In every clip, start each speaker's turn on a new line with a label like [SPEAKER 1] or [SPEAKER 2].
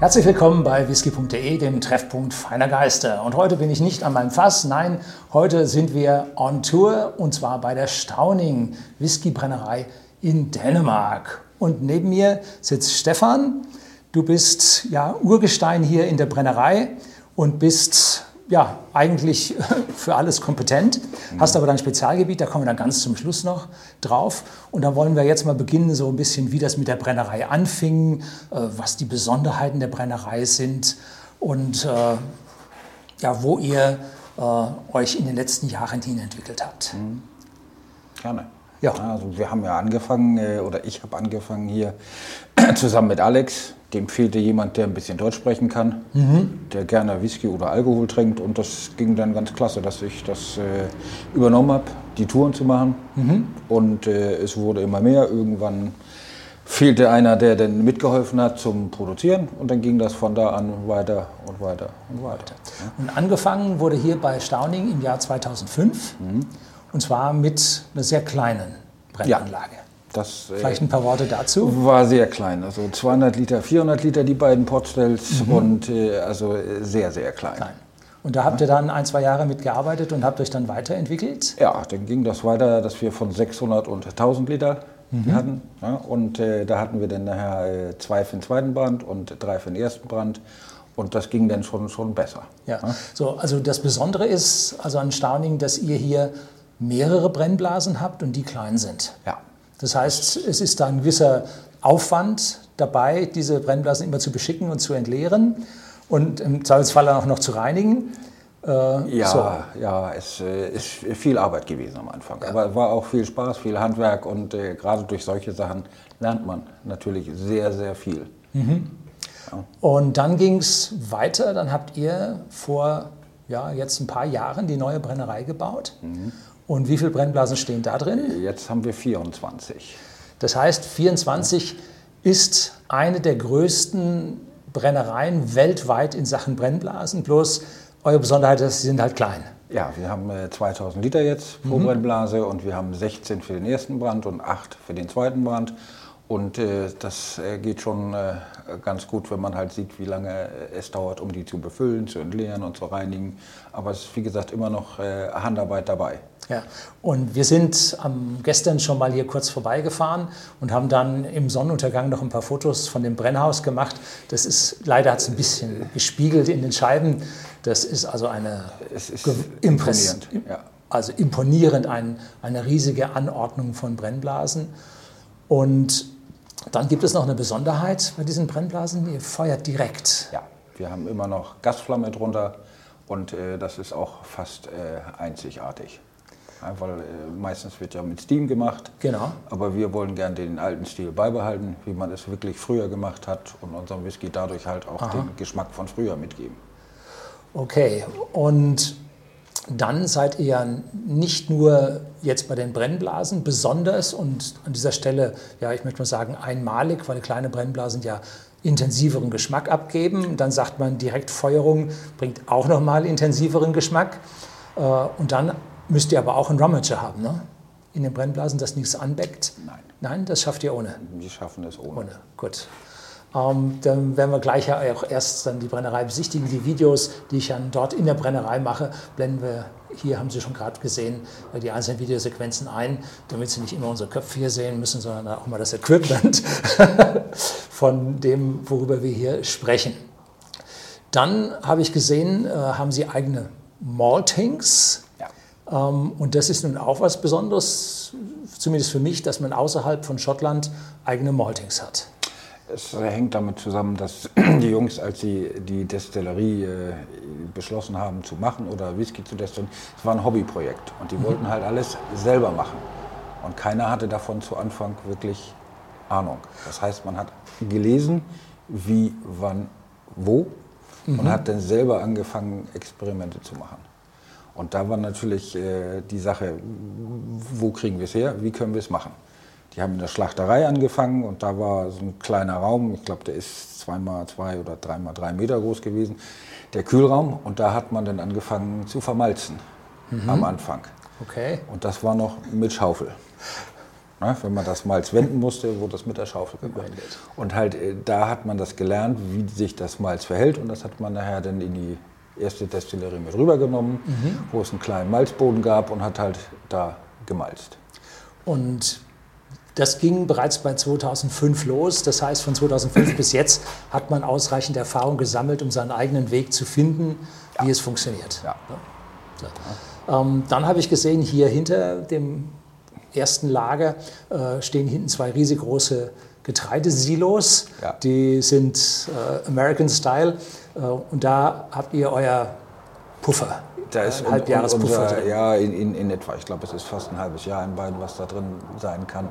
[SPEAKER 1] Herzlich willkommen bei whisky.de, dem Treffpunkt feiner Geister. Und heute bin ich nicht an meinem Fass, nein, heute sind wir on Tour und zwar bei der Stauning Whiskybrennerei in Dänemark. Und neben mir sitzt Stefan. Du bist ja Urgestein hier in der Brennerei und bist ja, eigentlich für alles kompetent, hast aber dein Spezialgebiet, da kommen wir dann ganz zum Schluss noch drauf. Und da wollen wir jetzt mal beginnen, so ein bisschen, wie das mit der Brennerei anfing, äh, was die Besonderheiten der Brennerei sind und äh, ja, wo ihr äh, euch in den letzten Jahren hin entwickelt habt. Mhm.
[SPEAKER 2] Gerne. Ja. Also wir haben ja angefangen, oder ich habe angefangen hier zusammen mit Alex, dem fehlte jemand, der ein bisschen Deutsch sprechen kann, mhm. der gerne Whisky oder Alkohol trinkt. Und das ging dann ganz klasse, dass ich das äh, übernommen habe, die Touren zu machen. Mhm. Und äh, es wurde immer mehr. Irgendwann fehlte einer, der dann mitgeholfen hat zum Produzieren. Und dann ging das von da an weiter und weiter und weiter.
[SPEAKER 1] Und angefangen wurde hier bei Stauning im Jahr 2005. Mhm. Und zwar mit einer sehr kleinen Brennanlage. Ja. Das, äh, Vielleicht ein paar Worte dazu?
[SPEAKER 2] War sehr klein, also 200 Liter, 400 Liter die beiden Potstelz mhm. und äh, also sehr, sehr klein. klein.
[SPEAKER 1] Und da habt ihr dann ein, zwei Jahre mitgearbeitet und habt euch dann weiterentwickelt?
[SPEAKER 2] Ja, dann ging das weiter, dass wir von 600 und 1000 Liter mhm. hatten. Ja, und äh, da hatten wir dann nachher äh, zwei für den zweiten Brand und drei für den ersten Brand. Und das ging dann schon, schon besser.
[SPEAKER 1] Ja. ja. So, also das Besondere ist also an Stauning, dass ihr hier mehrere Brennblasen habt und die klein sind.
[SPEAKER 2] Ja.
[SPEAKER 1] Das heißt, es ist da ein gewisser Aufwand dabei, diese Brennblasen immer zu beschicken und zu entleeren und im Zweifelsfall auch noch zu reinigen.
[SPEAKER 2] Äh, ja, so. ja, es äh, ist viel Arbeit gewesen am Anfang. Ja. Aber es war auch viel Spaß, viel Handwerk und äh, gerade durch solche Sachen lernt man natürlich sehr, sehr viel. Mhm.
[SPEAKER 1] Ja. Und dann ging es weiter. Dann habt ihr vor ja, jetzt ein paar Jahren die neue Brennerei gebaut. Mhm. Und wie viele Brennblasen stehen da drin?
[SPEAKER 2] Jetzt haben wir 24.
[SPEAKER 1] Das heißt, 24 ist eine der größten Brennereien weltweit in Sachen Brennblasen. Bloß eure Besonderheit ist, sie sind halt klein.
[SPEAKER 2] Ja, wir haben 2000 äh, Liter jetzt pro mhm. Brennblase und wir haben 16 für den ersten Brand und 8 für den zweiten Brand. Und äh, das äh, geht schon äh, ganz gut, wenn man halt sieht, wie lange äh, es dauert, um die zu befüllen, zu entleeren und zu reinigen. Aber es ist, wie gesagt, immer noch äh, Handarbeit dabei.
[SPEAKER 1] Ja, und wir sind ähm, gestern schon mal hier kurz vorbeigefahren und haben dann im Sonnenuntergang noch ein paar Fotos von dem Brennhaus gemacht. Das ist, leider hat es ein bisschen gespiegelt in den Scheiben. Das ist also eine
[SPEAKER 2] es ist imponierend. Ja.
[SPEAKER 1] Also imponierend, ein, eine riesige Anordnung von Brennblasen. Und dann gibt es noch eine Besonderheit bei diesen Brennblasen, ihr feuert direkt.
[SPEAKER 2] Ja, wir haben immer noch Gasflamme drunter und äh, das ist auch fast äh, einzigartig. Weil äh, meistens wird ja mit Steam gemacht.
[SPEAKER 1] Genau.
[SPEAKER 2] Aber wir wollen gern den alten Stil beibehalten, wie man es wirklich früher gemacht hat und unserem Whisky dadurch halt auch Aha. den Geschmack von früher mitgeben.
[SPEAKER 1] Okay, und dann seid ihr ja nicht nur jetzt bei den Brennblasen besonders und an dieser Stelle, ja, ich möchte mal sagen, einmalig, weil kleine Brennblasen ja intensiveren Geschmack abgeben. Dann sagt man, Direktfeuerung bringt auch nochmal intensiveren Geschmack. Äh, und dann müsst ihr aber auch einen Rummager haben, ne? In den Brennblasen, dass nichts anbeckt?
[SPEAKER 2] Nein.
[SPEAKER 1] Nein, das schafft ihr ohne?
[SPEAKER 2] Wir schaffen es ohne. Ohne,
[SPEAKER 1] gut. Ähm, dann werden wir gleich auch erst dann die Brennerei besichtigen. Die Videos, die ich dann dort in der Brennerei mache, blenden wir, hier haben Sie schon gerade gesehen, äh, die einzelnen Videosequenzen ein, damit Sie nicht immer unsere Köpfe hier sehen müssen, sondern auch mal das Equipment von dem, worüber wir hier sprechen. Dann habe ich gesehen, äh, haben Sie eigene Maltings. Ja. Ähm, und das ist nun auch was Besonderes, zumindest für mich, dass man außerhalb von Schottland eigene Maltings hat.
[SPEAKER 2] Es hängt damit zusammen, dass die Jungs, als sie die Destillerie äh, beschlossen haben zu machen oder Whisky zu destillieren, es war ein Hobbyprojekt und die mhm. wollten halt alles selber machen. Und keiner hatte davon zu Anfang wirklich Ahnung. Das heißt, man hat gelesen, wie, wann, wo mhm. und hat dann selber angefangen, Experimente zu machen. Und da war natürlich äh, die Sache, wo kriegen wir es her, wie können wir es machen. Die haben in der Schlachterei angefangen und da war so ein kleiner Raum, ich glaube, der ist zweimal zwei oder dreimal drei Meter groß gewesen, der Kühlraum. Und da hat man dann angefangen zu vermalzen mhm. am Anfang.
[SPEAKER 1] Okay.
[SPEAKER 2] Und das war noch mit Schaufel. Ne, wenn man das Malz wenden musste, wurde das mit der Schaufel gewendet. Und halt äh, da hat man das gelernt, wie sich das Malz verhält und das hat man nachher dann in die erste Destillerie mit rübergenommen, mhm. wo es einen kleinen Malzboden gab und hat halt da gemalzt.
[SPEAKER 1] Und das ging bereits bei 2005 los. Das heißt, von 2005 bis jetzt hat man ausreichend Erfahrung gesammelt, um seinen eigenen Weg zu finden, ja. wie es funktioniert. Ja. So. Ähm, dann habe ich gesehen, hier hinter dem ersten Lager äh, stehen hinten zwei riesengroße Getreidesilos. Ja. Die sind äh, American Style. Äh, und da habt ihr euer Puffer.
[SPEAKER 2] Da ist ein Halbjahrespuffer drin. Ja, in, in, in, etwa. Ich glaube, es ist fast ein halbes Jahr in beiden, was da drin sein kann.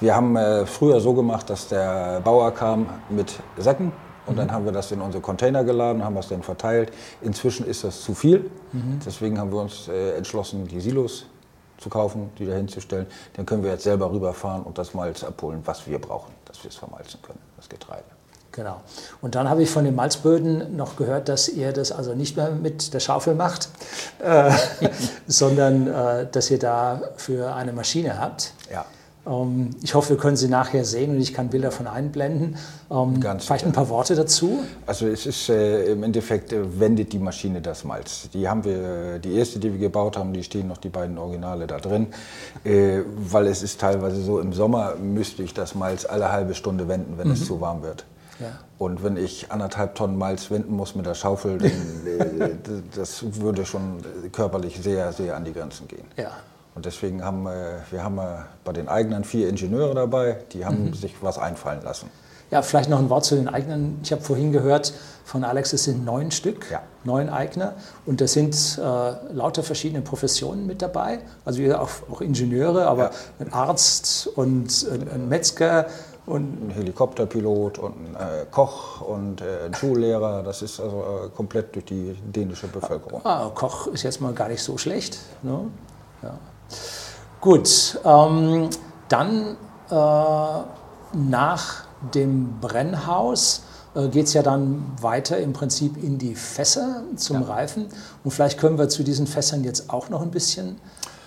[SPEAKER 2] Wir haben äh, früher so gemacht, dass der Bauer kam mit Säcken und mhm. dann haben wir das in unsere Container geladen, haben das dann verteilt. Inzwischen ist das zu viel. Mhm. Deswegen haben wir uns äh, entschlossen, die Silos zu kaufen, die da hinzustellen. Dann können wir jetzt selber rüberfahren und das Malz abholen, was wir brauchen, dass wir es vermalzen können, das Getreide.
[SPEAKER 1] Genau. Und dann habe ich von den Malzböden noch gehört, dass ihr das also nicht mehr mit der Schaufel macht, äh, sondern äh, dass ihr dafür eine Maschine habt. Ja. Ähm, ich hoffe, wir können sie nachher sehen und ich kann Bilder von einblenden. Ähm, Ganz vielleicht ein paar Worte dazu.
[SPEAKER 2] Also es ist äh, im Endeffekt äh, wendet die Maschine das Malz. Die haben wir, die erste, die wir gebaut haben, die stehen noch die beiden Originale da drin, äh, weil es ist teilweise so im Sommer müsste ich das Malz alle halbe Stunde wenden, wenn mhm. es zu warm wird. Ja. Und wenn ich anderthalb Tonnen Malz wenden muss mit der Schaufel, dann, äh, das würde schon körperlich sehr, sehr an die Grenzen gehen. Ja. Und deswegen haben äh, wir haben bei den eigenen vier Ingenieure dabei, die haben mhm. sich was einfallen lassen.
[SPEAKER 1] Ja, vielleicht noch ein Wort zu den eigenen. Ich habe vorhin gehört von Alex, es sind neun Stück, ja. neun Eigner. Und da sind äh, lauter verschiedene Professionen mit dabei. Also auch, auch Ingenieure, aber ja. ein Arzt und ein, ein Metzger
[SPEAKER 2] und ein Helikopterpilot und ein äh, Koch und äh, ein Schullehrer, das ist also äh, komplett durch die dänische Bevölkerung.
[SPEAKER 1] Ah, Koch ist jetzt mal gar nicht so schlecht. Ne? Ja. Gut, ähm, dann äh, nach dem Brennhaus äh, geht es ja dann weiter im Prinzip in die Fässer zum ja. Reifen. Und vielleicht können wir zu diesen Fässern jetzt auch noch ein bisschen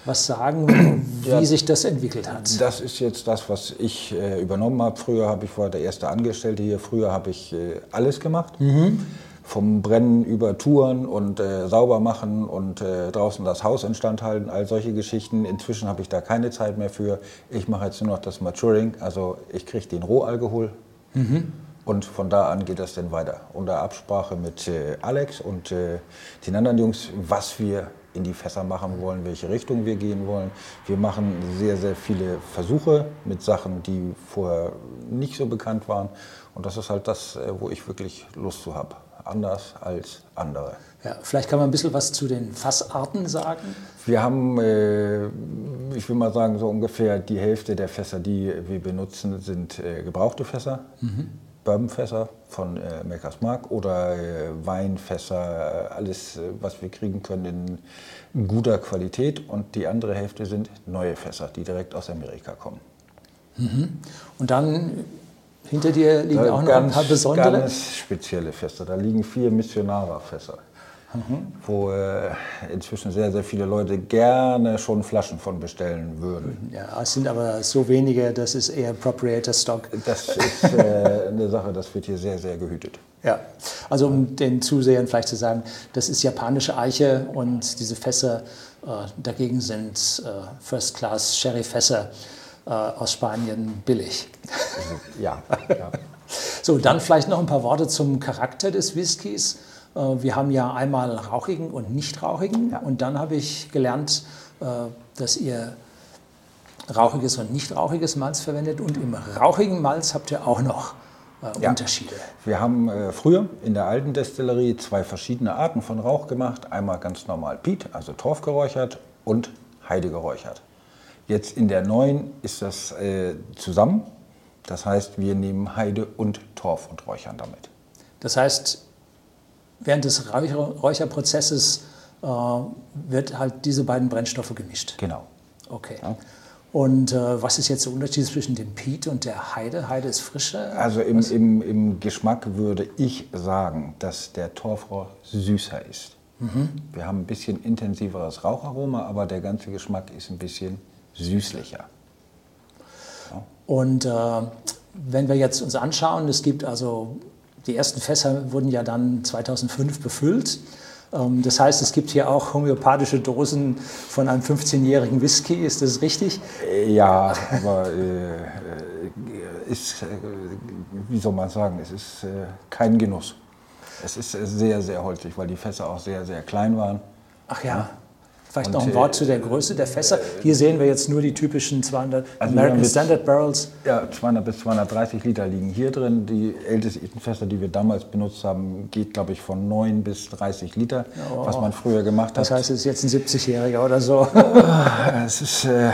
[SPEAKER 1] was sagen, wie ja, sich das entwickelt hat?
[SPEAKER 2] Das ist jetzt das, was ich äh, übernommen habe. Früher habe ich war der erste Angestellte hier. Früher habe ich äh, alles gemacht. Mhm. Vom Brennen über Touren und äh, sauber machen und äh, draußen das Haus instand halten, all solche Geschichten. Inzwischen habe ich da keine Zeit mehr für. Ich mache jetzt nur noch das Maturing, also ich kriege den Rohalkohol. Mhm. Und von da an geht das dann weiter. Unter Absprache mit äh, Alex und äh, den anderen Jungs, was wir in die Fässer machen wollen, welche Richtung wir gehen wollen. Wir machen sehr, sehr viele Versuche mit Sachen, die vorher nicht so bekannt waren. Und das ist halt das, äh, wo ich wirklich Lust zu habe. Anders als andere.
[SPEAKER 1] Ja, vielleicht kann man ein bisschen was zu den Fassarten sagen.
[SPEAKER 2] Wir haben, äh, ich will mal sagen, so ungefähr die Hälfte der Fässer, die wir benutzen, sind äh, gebrauchte Fässer. Mhm. Bourbonfässer von äh, Makers Mark oder äh, Weinfässer, äh, alles, äh, was wir kriegen können in guter Qualität. Und die andere Hälfte sind neue Fässer, die direkt aus Amerika kommen.
[SPEAKER 1] Mhm. Und dann hinter dir liegen da auch noch ganz, ein paar besondere?
[SPEAKER 2] Ganz spezielle Fässer. Da liegen vier Missionara-Fässer mhm. wo äh, inzwischen sehr, sehr viele Leute gerne schon Flaschen von bestellen würden.
[SPEAKER 1] Ja, es sind aber so wenige, das ist eher Proprietor Stock.
[SPEAKER 2] Das ist äh, eine Sache, das wird hier sehr, sehr gehütet.
[SPEAKER 1] Ja, also um den Zusehern vielleicht zu sagen, das ist japanische Eiche und diese Fässer äh, dagegen sind äh, First-Class Sherry-Fässer äh, aus Spanien billig.
[SPEAKER 2] Ja, ja.
[SPEAKER 1] So, dann vielleicht noch ein paar Worte zum Charakter des Whiskys. Äh, wir haben ja einmal rauchigen und nicht rauchigen ja. und dann habe ich gelernt, äh, dass ihr rauchiges und nicht rauchiges Malz verwendet und im rauchigen Malz habt ihr auch noch äh, ja. Unterschiede.
[SPEAKER 2] Wir haben äh, früher in der alten Destillerie zwei verschiedene Arten von Rauch gemacht. Einmal ganz normal Piet, also Torf geräuchert und Heide geräuchert. Jetzt in der neuen ist das äh, zusammen. Das heißt, wir nehmen Heide und Torf und räuchern damit.
[SPEAKER 1] Das heißt, während des Räucherprozesses äh, wird halt diese beiden Brennstoffe gemischt.
[SPEAKER 2] Genau.
[SPEAKER 1] Okay. Ja. Und äh, was ist jetzt der Unterschied zwischen dem Peat und der Heide? Heide ist frischer?
[SPEAKER 2] Also im, im, im Geschmack würde ich sagen, dass der Torfrohr süßer ist. Mhm. Wir haben ein bisschen intensiveres Raucharoma, aber der ganze Geschmack ist ein bisschen süßlicher.
[SPEAKER 1] Und äh, wenn wir jetzt uns anschauen, es gibt also, die ersten Fässer wurden ja dann 2005 befüllt. Ähm, das heißt, es gibt hier auch homöopathische Dosen von einem 15-jährigen Whisky, ist das richtig?
[SPEAKER 2] Ja, aber äh, ist, äh, wie soll man sagen, es ist äh, kein Genuss. Es ist sehr, sehr holzig, weil die Fässer auch sehr, sehr klein waren.
[SPEAKER 1] Ach ja. Vielleicht noch ein Wort zu der Größe der Fässer. Hier sehen wir jetzt nur die typischen 200 also American Standard Barrels.
[SPEAKER 2] Ja, 200 bis 230 Liter liegen hier drin. Die ältesten Fässer, die wir damals benutzt haben, geht, glaube ich, von 9 bis 30 Liter, oh. was man früher gemacht hat.
[SPEAKER 1] Das heißt, es ist jetzt ein 70-Jähriger oder so.
[SPEAKER 2] es ist, äh,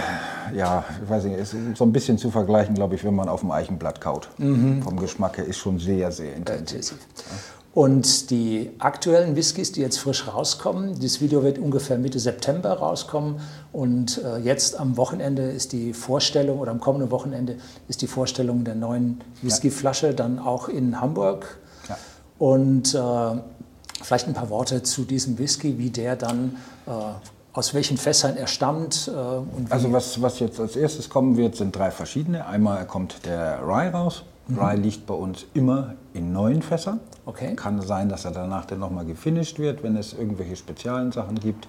[SPEAKER 2] ja, ich weiß nicht, es ist so ein bisschen zu vergleichen, glaube ich, wenn man auf dem Eichenblatt kaut. Mhm. Vom Geschmack her ist schon sehr, sehr intensiv. Ja.
[SPEAKER 1] Und die aktuellen Whiskys, die jetzt frisch rauskommen, dieses Video wird ungefähr Mitte September rauskommen. Und äh, jetzt am Wochenende ist die Vorstellung, oder am kommenden Wochenende ist die Vorstellung der neuen Whiskyflasche ja. dann auch in Hamburg. Ja. Und äh, vielleicht ein paar Worte zu diesem Whisky, wie der dann, äh, aus welchen Fässern er stammt.
[SPEAKER 2] Äh, also was, was jetzt als erstes kommen wird, sind drei verschiedene. Einmal kommt der Rye raus. Mhm. Rye liegt bei uns immer in neuen Fässern. Okay. Kann sein, dass er danach dann nochmal gefinisht wird, wenn es irgendwelche speziellen Sachen gibt.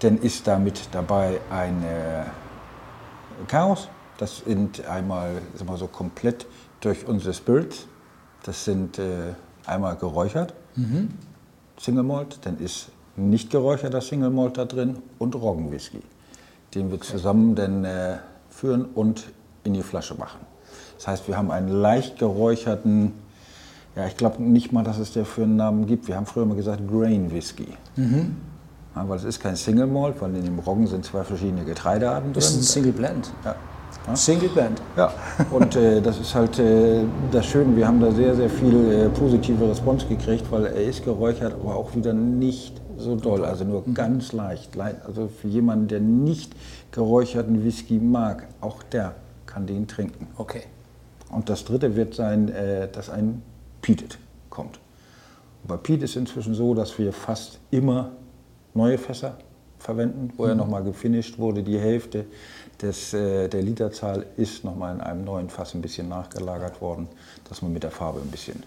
[SPEAKER 2] Dann ist damit dabei ein Chaos. Das sind einmal sagen wir so komplett durch unsere Spirits. Das sind äh, einmal geräuchert, mhm. Single Malt, dann ist nicht geräucherter Single Malt da drin und Roggenwhisky. Den wir okay. zusammen dann äh, führen und in die Flasche machen. Das heißt, wir haben einen leicht geräucherten, ja, ich glaube nicht mal, dass es der für einen Namen gibt. Wir haben früher mal gesagt Grain Whisky. Mhm. Ja, weil es ist kein Single Malt, weil in dem Roggen sind zwei verschiedene Getreidearten
[SPEAKER 1] drin. Das ist ein Single Blend.
[SPEAKER 2] Ja.
[SPEAKER 1] ja. Single Blend.
[SPEAKER 2] Ja, und äh, das ist halt äh, das Schöne. Wir haben da sehr, sehr viel äh, positive Response gekriegt, weil er ist geräuchert, aber auch wieder nicht so doll, also nur mhm. ganz leicht. Also für jemanden, der nicht geräucherten Whisky mag, auch der kann den trinken.
[SPEAKER 1] Okay.
[SPEAKER 2] Und das dritte wird sein, äh, dass ein Peated kommt. Und bei Peat ist inzwischen so, dass wir fast immer neue Fässer verwenden, wo mhm. er nochmal gefinisht wurde. Die Hälfte des, äh, der Literzahl ist nochmal in einem neuen Fass ein bisschen nachgelagert worden, dass man mit der Farbe ein bisschen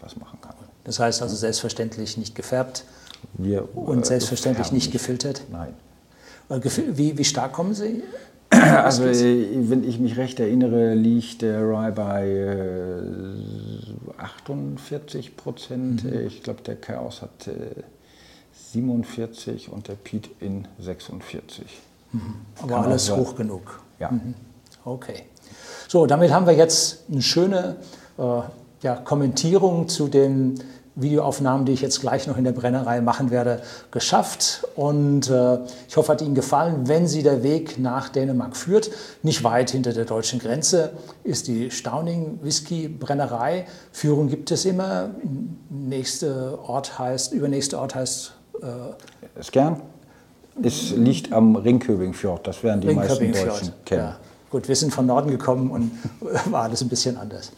[SPEAKER 2] was machen kann.
[SPEAKER 1] Das heißt also selbstverständlich nicht gefärbt wir, und äh, selbstverständlich nicht gefiltert?
[SPEAKER 2] Nein.
[SPEAKER 1] Wie, wie stark kommen Sie?
[SPEAKER 2] Also, wenn ich mich recht erinnere, liegt der Rye bei 48 äh, Prozent. Mhm. Ich glaube, der Chaos hat 47 äh, und der Pete in 46.
[SPEAKER 1] Mhm. Aber Kann alles hoch genug.
[SPEAKER 2] Ja. Mhm.
[SPEAKER 1] Okay. So, damit haben wir jetzt eine schöne äh, ja, Kommentierung zu den Videoaufnahmen, die ich jetzt gleich noch in der Brennerei machen werde, geschafft. Und äh, ich hoffe, hat Ihnen gefallen. Wenn Sie der Weg nach Dänemark führt, nicht weit hinter der deutschen Grenze, ist die Stauning Whisky Brennerei. Führung gibt es immer. Nächste Ort heißt, übernächste Ort heißt
[SPEAKER 2] äh, Skern. Es liegt am Ringköbingfjord. Das werden die meisten Deutschen kennen. Ja.
[SPEAKER 1] Gut, wir sind von Norden gekommen und war alles ein bisschen anders.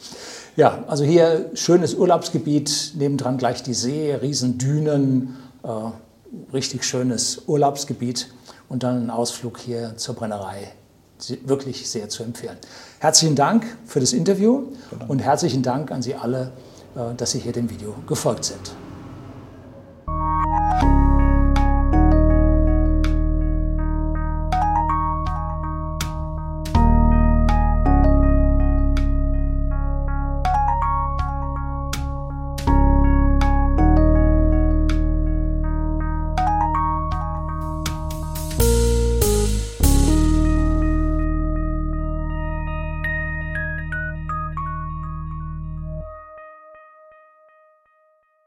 [SPEAKER 1] Ja, also hier schönes Urlaubsgebiet, nebendran gleich die See, Riesendünen, äh, richtig schönes Urlaubsgebiet und dann ein Ausflug hier zur Brennerei. Wirklich sehr zu empfehlen. Herzlichen Dank für das Interview und herzlichen Dank an Sie alle, äh, dass Sie hier dem Video gefolgt sind.